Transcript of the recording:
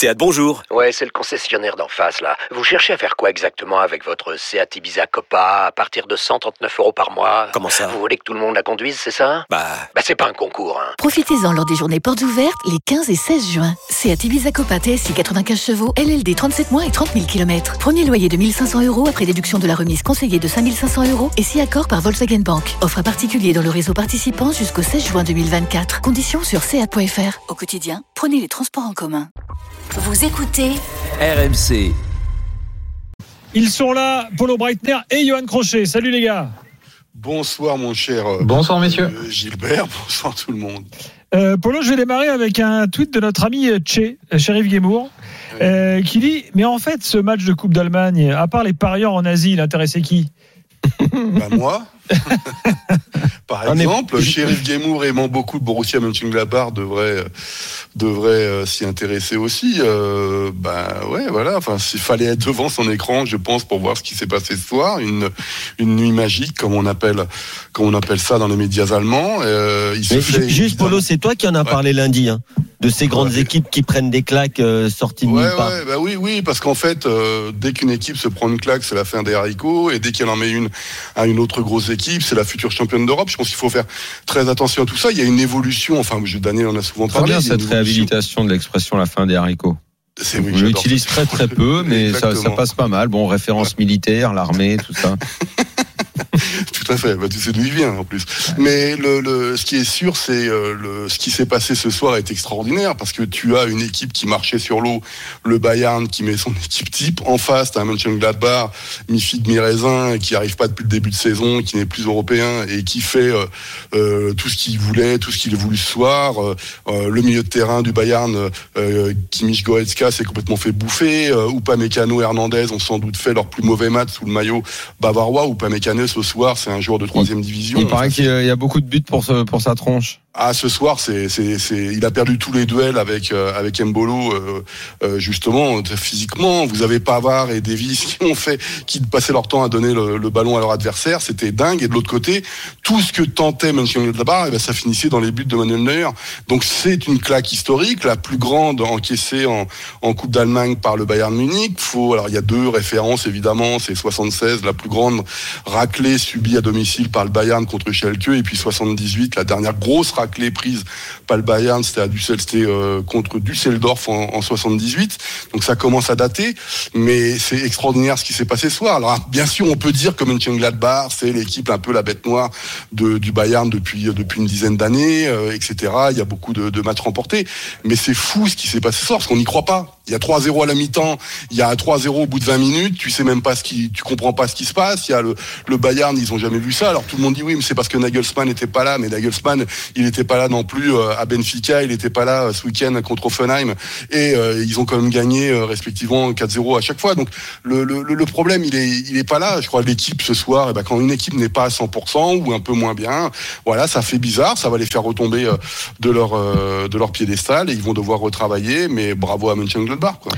Seat, bonjour. Ouais, c'est le concessionnaire d'en face, là. Vous cherchez à faire quoi exactement avec votre Seat Ibiza Copa à partir de 139 euros par mois? Comment ça? Vous voulez que tout le monde la conduise, c'est ça? Bah... Bah, c'est pas un concours, hein. Profitez-en lors des journées portes ouvertes les 15 et 16 juin. Seat Ibiza Copa TSI 95 chevaux, LLD 37 mois et 30 000 km. Premier loyer de 1500 euros après déduction de la remise conseillée de 5500 euros et si accord par Volkswagen Bank. Offre à particulier dans le réseau participant jusqu'au 16 juin 2024. Conditions sur seat.fr. Au quotidien, prenez les transports en commun. Vous écoutez RMC. Ils sont là, Polo Breitner et Johan Crochet. Salut les gars. Bonsoir mon cher euh, Bonsoir messieurs. euh, Gilbert, bonsoir tout le monde. Euh, Polo, je vais démarrer avec un tweet de notre ami Tché, Sheriff Guémour, euh, qui dit Mais en fait, ce match de Coupe d'Allemagne, à part les parieurs en Asie, il intéressait qui? Bah moi Par Ah, mais- exemple, Sheriff Guémour aimant beaucoup le Borussia Mönchengladbach devrait devrait euh, s'y intéresser aussi. Euh, bah ouais, voilà. Enfin, s'il fallait être devant son écran, je pense, pour voir ce qui s'est passé ce soir, une une nuit magique, comme on appelle comme on appelle ça dans les médias allemands. Euh, il se Mais fait ju- juste évidemment- Polo, c'est toi qui en as Ouais. parlé lundi, hein, de ces grandes Ouais. équipes qui prennent des claques euh, sorties de Ouais, nulle part. ouais, bah oui, oui, parce qu'en fait, euh, dès qu'une équipe se prend une claque, c'est la fin des haricots, et dès qu'elle en met une à une autre grosse équipe, c'est la future championne d'Europe. Je pense qu'il faut faire très attention à tout ça. Il y a une évolution. Enfin, je- Daniel en a souvent Très parlé. bien cette réhabilitation de l'expression la fin des haricots. Oui, On j'adore l'utilise très très peu, mais ça, passe pas mal. Bon, référence militaire, l'armée, tout ça. Tout à fait. Bah, tu sais d'où il vient en plus. Mais le, le, ce qui est sûr, c'est euh, le, ce qui s'est passé ce soir est extraordinaire parce que tu as une équipe qui marchait sur l'eau, le Bayern qui met son équipe type en face, t'as un Mönchengladbach, mi figue mi raisin, qui arrive pas depuis le début de saison, qui n'est plus européen et qui fait euh, euh, tout ce qu'il voulait, tout ce qu'il a voulu ce soir. Euh, le milieu de terrain du Bayern, Kimmich Goretzka s'est complètement fait bouffer. Euh, Upamecano, Hernandez ont sans doute fait leur plus mauvais match sous le maillot bavarois. Upamecano ce soir, c'est un joueur de troisième division. Il paraît qu'il y a il y a beaucoup de buts pour, ce- pour sa tronche. Ah, ce soir, c'est, c'est, c'est, il a perdu tous les duels avec euh, avec Mbolo, euh, euh, justement physiquement. Vous avez Pavard et Davis qui ont fait, qui passaient leur temps à donner le, ballon à leur adversaire. C'était dingue. Et de l'autre côté, tout ce que tentait Mönchengladbach, eh ben, ça finissait dans les buts de Manuel Neuer. Donc c'est une claque historique, la plus grande encaissée en, en Coupe d'Allemagne par le Bayern Munich. Faut, alors il y a deux références évidemment. C'est 76, la plus grande raclée subie à domicile par le Bayern contre Schalke, et puis 78, la dernière grosse raclée prise par le Bayern, c'était à euh, contre Düsseldorf en, en 78. Donc ça commence à dater, mais c'est extraordinaire ce qui s'est passé ce soir. Alors bien sûr, on peut dire que Mönchengladbach, c'est l'équipe un peu la bête noire du Bayern depuis depuis une dizaine d'années, euh, etc. Il y a beaucoup de, de matchs remportés, mais c'est fou ce qui s'est passé ce soir, parce qu'on n'y croit pas. Il y a 3-0 à la mi-temps, il y a 3-0 au bout de 20 minutes, tu sais même pas ce qui, tu comprends pas ce qui se passe. Il y a le, le Bayern, ils ont jamais vu ça. Alors tout le monde dit oui, mais c'est parce que Nagelsmann n'était pas là, mais Nagelsmann, il n'était pas là non plus euh, à Benfica, il n'était pas là euh, ce week-end contre Offenheim, et euh, ils ont quand même gagné respectivement 4-0 à chaque fois. Donc le, le, problème, il est, il est pas là. Je crois l'équipe ce soir, eh ben, quand une équipe n'est pas à 100% ou un peu moins bien, voilà, ça fait bizarre, ça va les faire retomber de leur de leur piédestal et ils vont devoir retravailler. Mais bravo à Mönchengladbach, quoi.